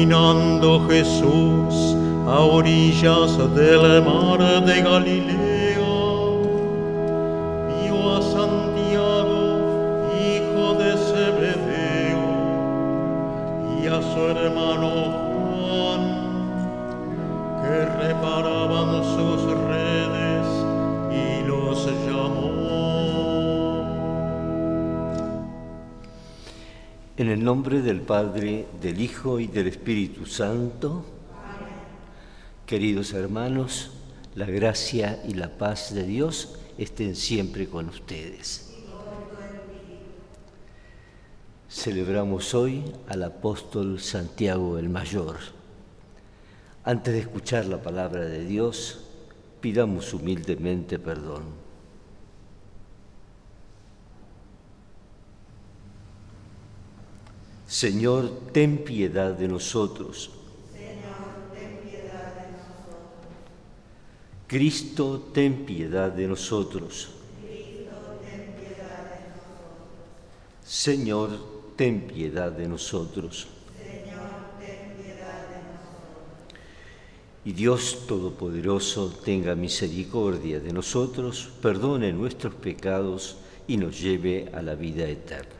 caminando Jesús a orillas del mar de Galilea, vio a Santiago, hijo de Zebedeo, y a su hermano nombre del Padre, del Hijo y del Espíritu Santo, queridos hermanos, la gracia y la paz de Dios estén siempre con ustedes. Celebramos hoy al apóstol Santiago el Mayor. Antes de escuchar la palabra de Dios, pidamos humildemente perdón. Señor, ten piedad de nosotros. Señor, ten piedad de nosotros. Cristo, ten piedad de nosotros. Cristo, ten piedad de nosotros. Señor, ten piedad de nosotros. Señor, ten piedad de nosotros. Y Dios Todopoderoso tenga misericordia de nosotros, perdone nuestros pecados y nos lleve a la vida eterna.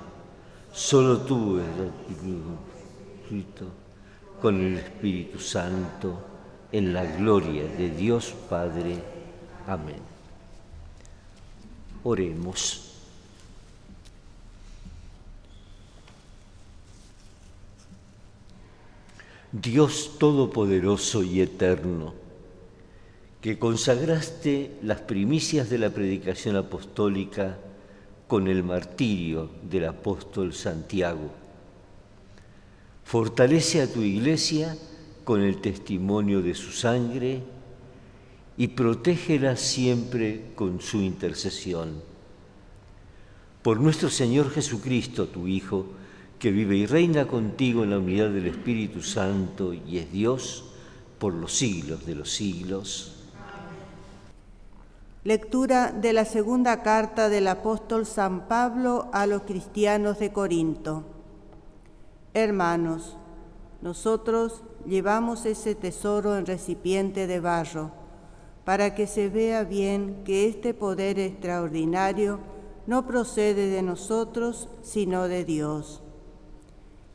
Solo tú Espíritu, con el Espíritu Santo, en la gloria de Dios Padre. Amén. Oremos. Dios Todopoderoso y Eterno, que consagraste las primicias de la predicación apostólica con el martirio del apóstol Santiago. Fortalece a tu iglesia con el testimonio de su sangre y protégela siempre con su intercesión. Por nuestro Señor Jesucristo, tu Hijo, que vive y reina contigo en la unidad del Espíritu Santo y es Dios por los siglos de los siglos. Lectura de la segunda carta del apóstol San Pablo a los cristianos de Corinto. Hermanos, nosotros llevamos ese tesoro en recipiente de barro, para que se vea bien que este poder extraordinario no procede de nosotros, sino de Dios.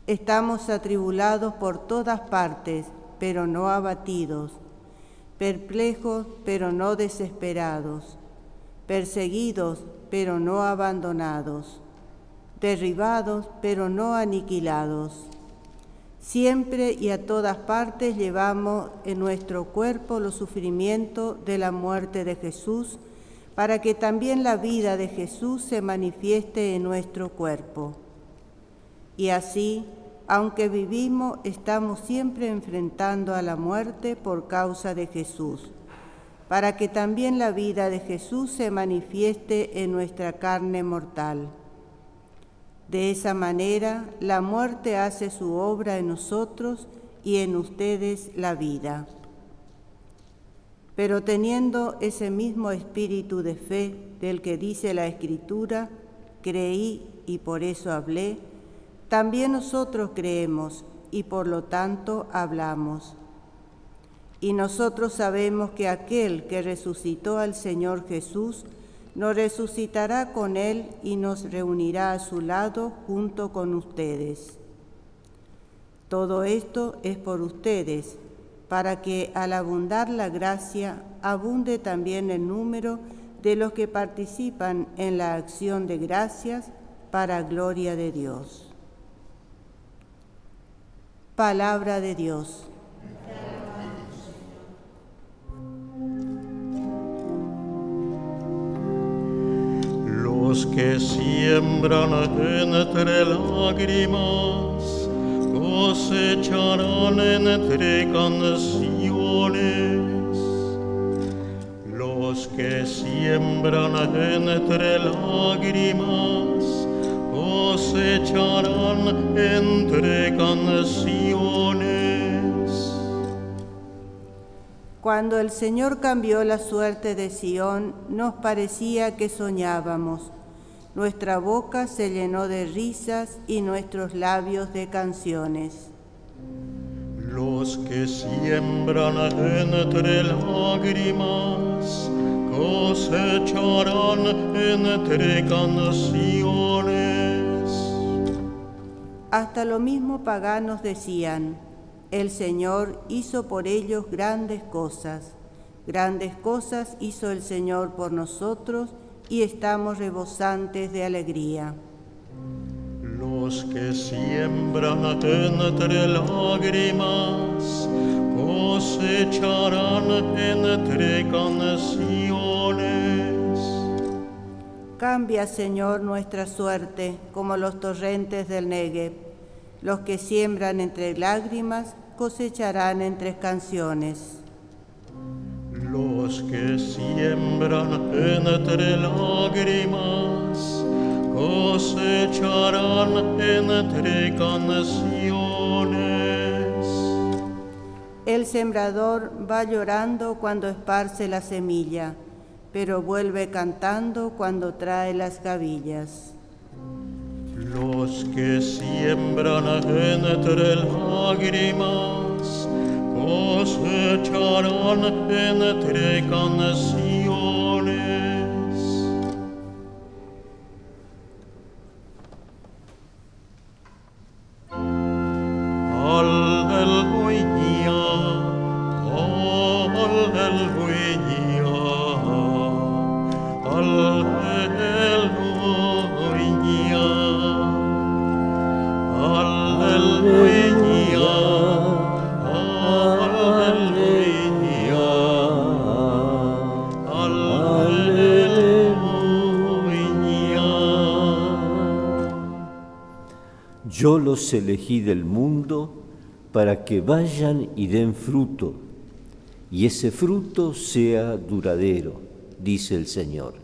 Estamos atribulados por todas partes, pero no abatidos perplejos pero no desesperados, perseguidos pero no abandonados, derribados pero no aniquilados. Siempre y a todas partes llevamos en nuestro cuerpo los sufrimientos de la muerte de Jesús, para que también la vida de Jesús se manifieste en nuestro cuerpo. Y así, aunque vivimos, estamos siempre enfrentando a la muerte por causa de Jesús, para que también la vida de Jesús se manifieste en nuestra carne mortal. De esa manera, la muerte hace su obra en nosotros y en ustedes la vida. Pero teniendo ese mismo espíritu de fe del que dice la Escritura, creí y por eso hablé, también nosotros creemos y por lo tanto hablamos. Y nosotros sabemos que aquel que resucitó al Señor Jesús nos resucitará con Él y nos reunirá a su lado junto con ustedes. Todo esto es por ustedes, para que al abundar la gracia, abunde también el número de los que participan en la acción de gracias para gloria de Dios. Palabra de Dios. Los que siembran entre lágrimas cosecharán entre canciones. Los que siembran entre lágrimas cosecharán entre canciones. Cuando el Señor cambió la suerte de Sión, nos parecía que soñábamos. Nuestra boca se llenó de risas y nuestros labios de canciones. Los que siembran entre lágrimas cosecharán entre canciones. Hasta lo mismo paganos decían, el Señor hizo por ellos grandes cosas. Grandes cosas hizo el Señor por nosotros y estamos rebosantes de alegría. Los que siembran entre lágrimas cosecharán entre canciones. Cambia, Señor, nuestra suerte como los torrentes del Negev. Los que siembran entre lágrimas cosecharán entre canciones. Los que siembran entre lágrimas cosecharán entre canciones. El sembrador va llorando cuando esparce la semilla, pero vuelve cantando cuando trae las gavillas. Los que siembran entre lágrimas cosecharán entre canciones. Elegí del mundo para que vayan y den fruto, y ese fruto sea duradero, dice el Señor.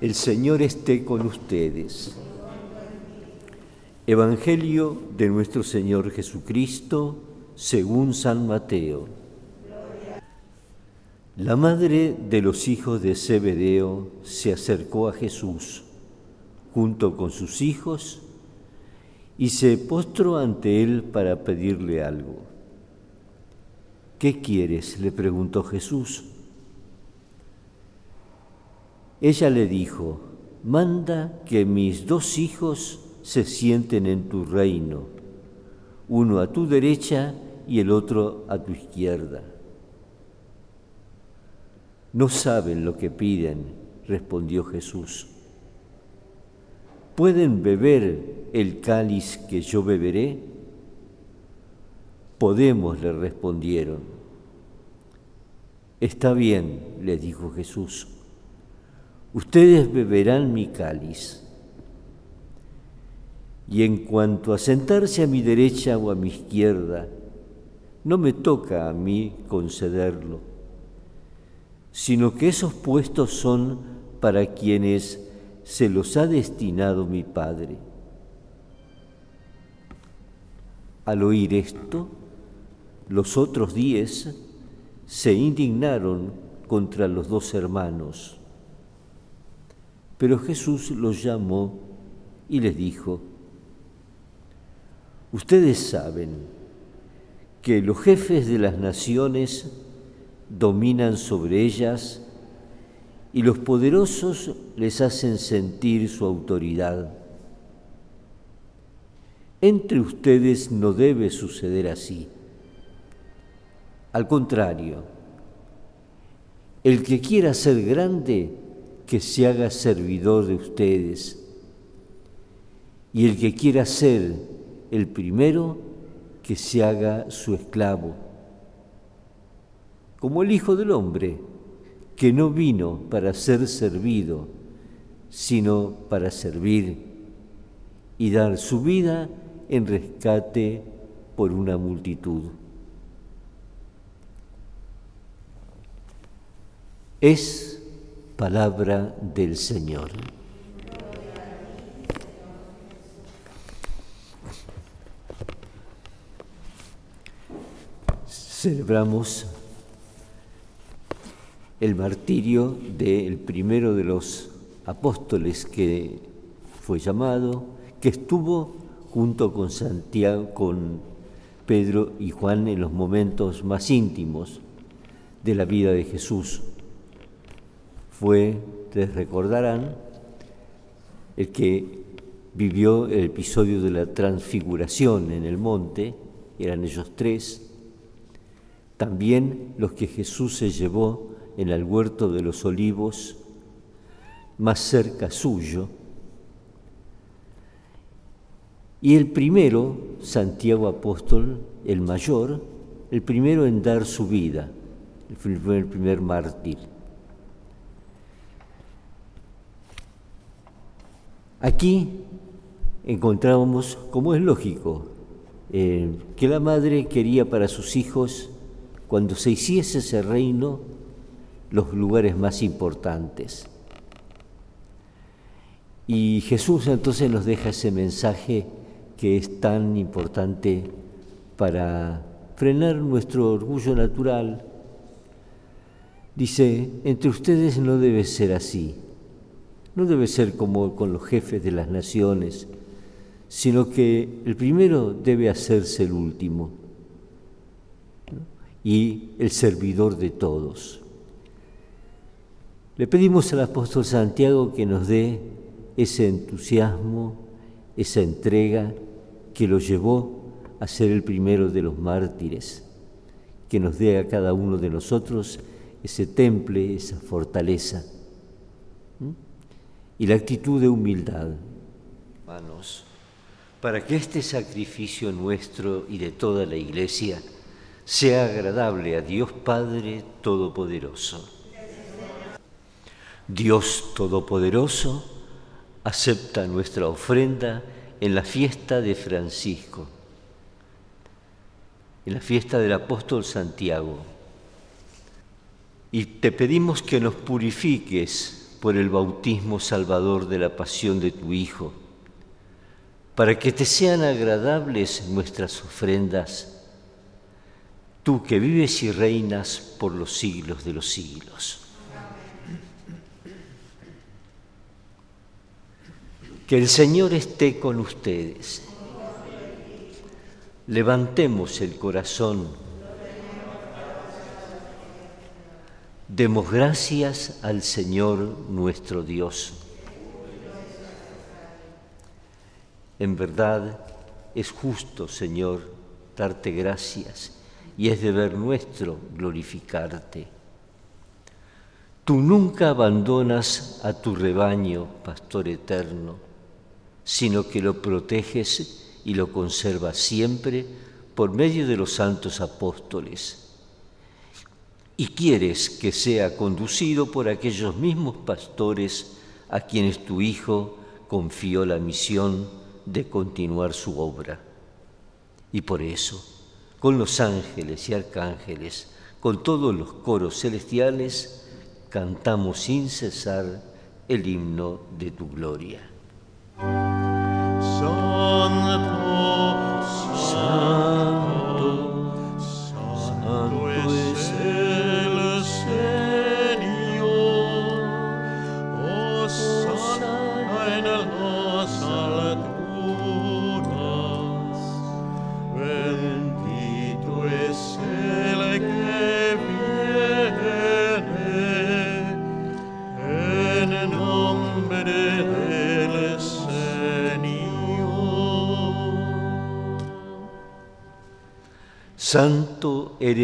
El Señor esté con ustedes. Evangelio de nuestro Señor Jesucristo según San Mateo. La madre de los hijos de Zebedeo se acercó a Jesús junto con sus hijos y se postró ante él para pedirle algo. ¿Qué quieres? le preguntó Jesús. Ella le dijo, manda que mis dos hijos se sienten en tu reino, uno a tu derecha y el otro a tu izquierda. No saben lo que piden, respondió Jesús. ¿Pueden beber el cáliz que yo beberé? Podemos, le respondieron. Está bien, le dijo Jesús. Ustedes beberán mi cáliz. Y en cuanto a sentarse a mi derecha o a mi izquierda, no me toca a mí concederlo, sino que esos puestos son para quienes se los ha destinado mi Padre. Al oír esto, los otros diez se indignaron contra los dos hermanos. Pero Jesús los llamó y les dijo, Ustedes saben que los jefes de las naciones dominan sobre ellas y los poderosos les hacen sentir su autoridad. Entre ustedes no debe suceder así. Al contrario, el que quiera ser grande, que se haga servidor de ustedes. Y el que quiera ser el primero, que se haga su esclavo. Como el Hijo del Hombre, que no vino para ser servido, sino para servir y dar su vida en rescate por una multitud. Es palabra del Señor. Celebramos el martirio del primero de los apóstoles que fue llamado, que estuvo junto con Santiago, con Pedro y Juan en los momentos más íntimos de la vida de Jesús. Fue, ustedes recordarán, el que vivió el episodio de la transfiguración en el monte, eran ellos tres, también los que Jesús se llevó en el huerto de los olivos, más cerca suyo, y el primero, Santiago Apóstol, el mayor, el primero en dar su vida, fue el primer mártir. Aquí encontrábamos, como es lógico, eh, que la madre quería para sus hijos, cuando se hiciese ese reino, los lugares más importantes. Y Jesús entonces nos deja ese mensaje que es tan importante para frenar nuestro orgullo natural. Dice, entre ustedes no debe ser así, no debe ser como con los jefes de las naciones, sino que el primero debe hacerse el último y el servidor de todos. Le pedimos al apóstol Santiago que nos dé ese entusiasmo, esa entrega que lo llevó a ser el primero de los mártires, que nos dé a cada uno de nosotros ese temple, esa fortaleza y la actitud de humildad. Hermanos, para que este sacrificio nuestro y de toda la Iglesia sea agradable a Dios Padre Todopoderoso. Dios Todopoderoso acepta nuestra ofrenda en la fiesta de Francisco, en la fiesta del apóstol Santiago. Y te pedimos que nos purifiques por el bautismo salvador de la pasión de tu Hijo, para que te sean agradables nuestras ofrendas, tú que vives y reinas por los siglos de los siglos. Que el Señor esté con ustedes. Levantemos el corazón. Demos gracias al Señor nuestro Dios. En verdad es justo, Señor, darte gracias y es deber nuestro glorificarte. Tú nunca abandonas a tu rebaño, Pastor eterno sino que lo proteges y lo conservas siempre por medio de los santos apóstoles. Y quieres que sea conducido por aquellos mismos pastores a quienes tu Hijo confió la misión de continuar su obra. Y por eso, con los ángeles y arcángeles, con todos los coros celestiales, cantamos sin cesar el himno de tu gloria.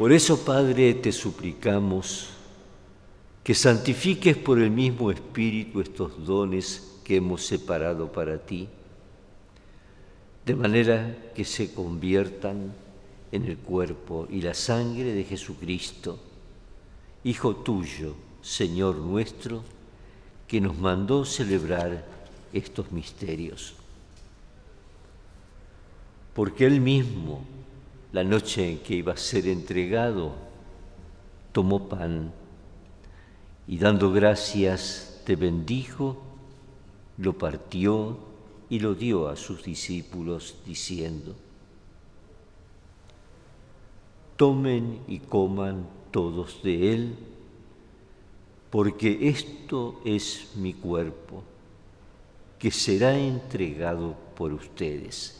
Por eso, Padre, te suplicamos que santifiques por el mismo Espíritu estos dones que hemos separado para ti, de manera que se conviertan en el cuerpo y la sangre de Jesucristo, Hijo tuyo, Señor nuestro, que nos mandó celebrar estos misterios. Porque Él mismo, la noche en que iba a ser entregado, tomó pan y dando gracias te bendijo, lo partió y lo dio a sus discípulos diciendo, tomen y coman todos de él, porque esto es mi cuerpo, que será entregado por ustedes.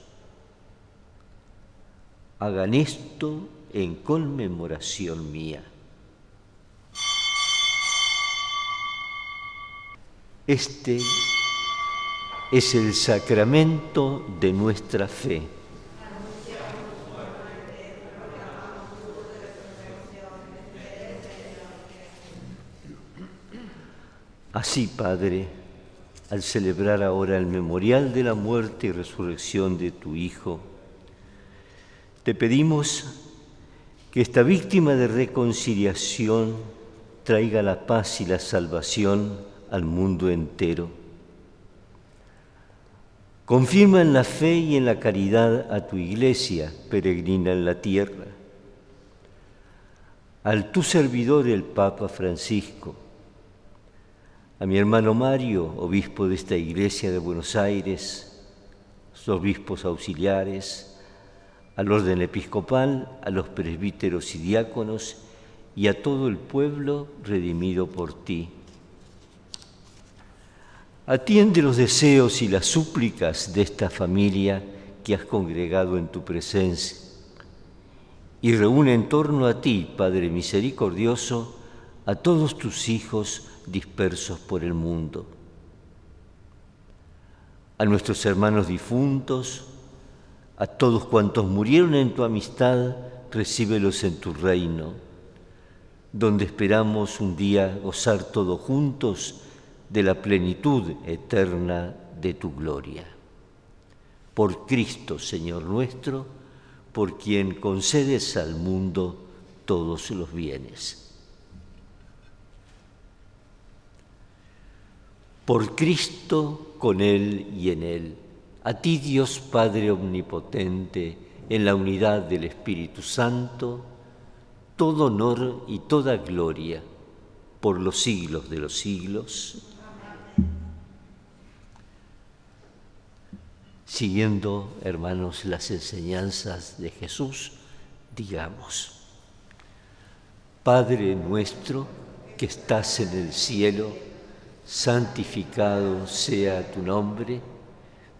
Hagan esto en conmemoración mía. Este es el sacramento de nuestra fe. Así, Padre, al celebrar ahora el memorial de la muerte y resurrección de tu Hijo, te pedimos que esta víctima de reconciliación traiga la paz y la salvación al mundo entero. Confirma en la fe y en la caridad a tu iglesia peregrina en la tierra, al tu servidor el Papa Francisco, a mi hermano Mario, obispo de esta iglesia de Buenos Aires, los obispos auxiliares, al orden episcopal, a los presbíteros y diáconos y a todo el pueblo redimido por ti. Atiende los deseos y las súplicas de esta familia que has congregado en tu presencia y reúne en torno a ti, Padre misericordioso, a todos tus hijos dispersos por el mundo. A nuestros hermanos difuntos, a todos cuantos murieron en tu amistad, recíbelos en tu reino, donde esperamos un día gozar todos juntos de la plenitud eterna de tu gloria. Por Cristo, Señor nuestro, por quien concedes al mundo todos los bienes. Por Cristo, con Él y en Él a ti Dios Padre Omnipotente, en la unidad del Espíritu Santo, todo honor y toda gloria por los siglos de los siglos. Siguiendo, hermanos, las enseñanzas de Jesús, digamos, Padre nuestro que estás en el cielo, santificado sea tu nombre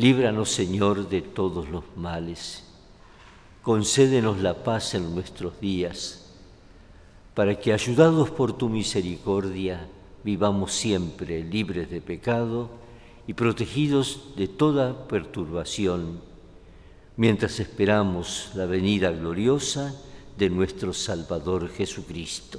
Líbranos, Señor, de todos los males. Concédenos la paz en nuestros días, para que, ayudados por tu misericordia, vivamos siempre libres de pecado y protegidos de toda perturbación, mientras esperamos la venida gloriosa de nuestro Salvador Jesucristo.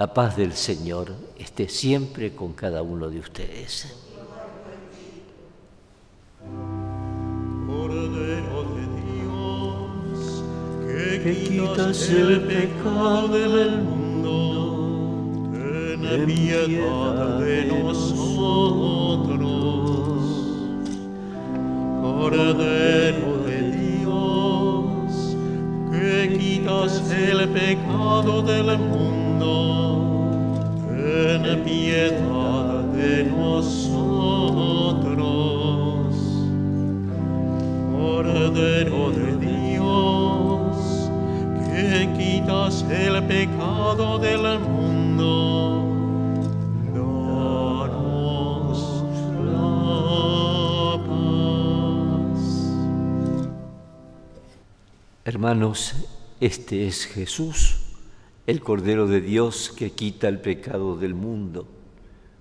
La paz del Señor esté siempre con cada uno de ustedes. Cordero de Dios, que quitas el pecado del mundo, ten piedad de nosotros. Cordero de Dios, que quitas el pecado del mundo, ten piedad de nosotros. Cordero de Dios, que quitas el pecado del mundo, danos la paz. Hermanos, este es Jesús, el Cordero de Dios que quita el pecado del mundo.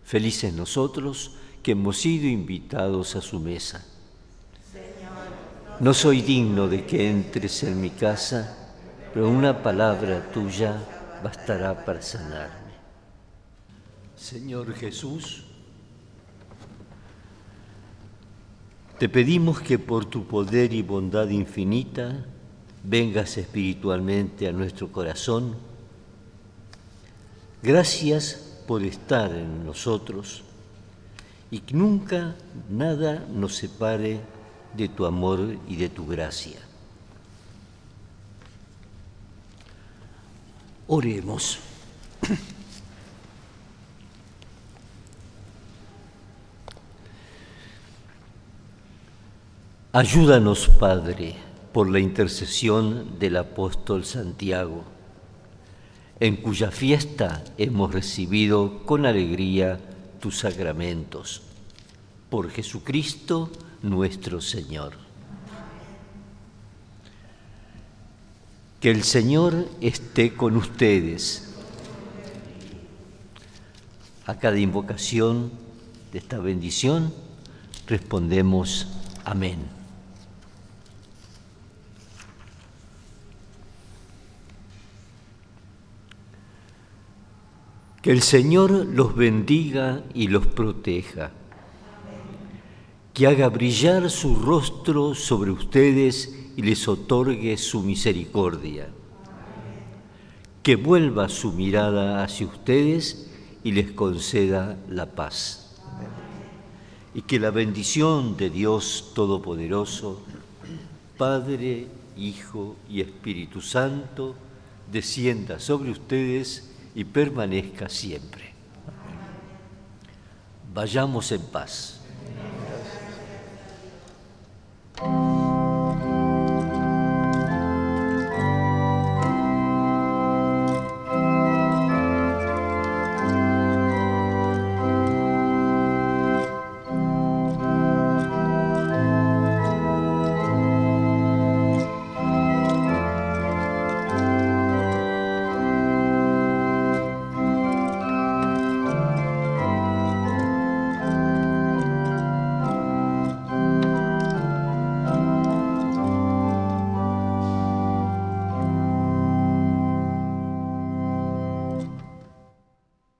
Felices nosotros que hemos sido invitados a su mesa. No soy digno de que entres en mi casa, pero una palabra tuya bastará para sanarme. Señor Jesús, te pedimos que por tu poder y bondad infinita vengas espiritualmente a nuestro corazón. Gracias por estar en nosotros y que nunca nada nos separe de tu amor y de tu gracia. Oremos. Ayúdanos, Padre, por la intercesión del apóstol Santiago, en cuya fiesta hemos recibido con alegría tus sacramentos. Por Jesucristo nuestro Señor. Que el Señor esté con ustedes. A cada invocación de esta bendición respondemos amén. Que el Señor los bendiga y los proteja que haga brillar su rostro sobre ustedes y les otorgue su misericordia. Que vuelva su mirada hacia ustedes y les conceda la paz. Y que la bendición de Dios Todopoderoso, Padre, Hijo y Espíritu Santo, descienda sobre ustedes y permanezca siempre. Vayamos en paz.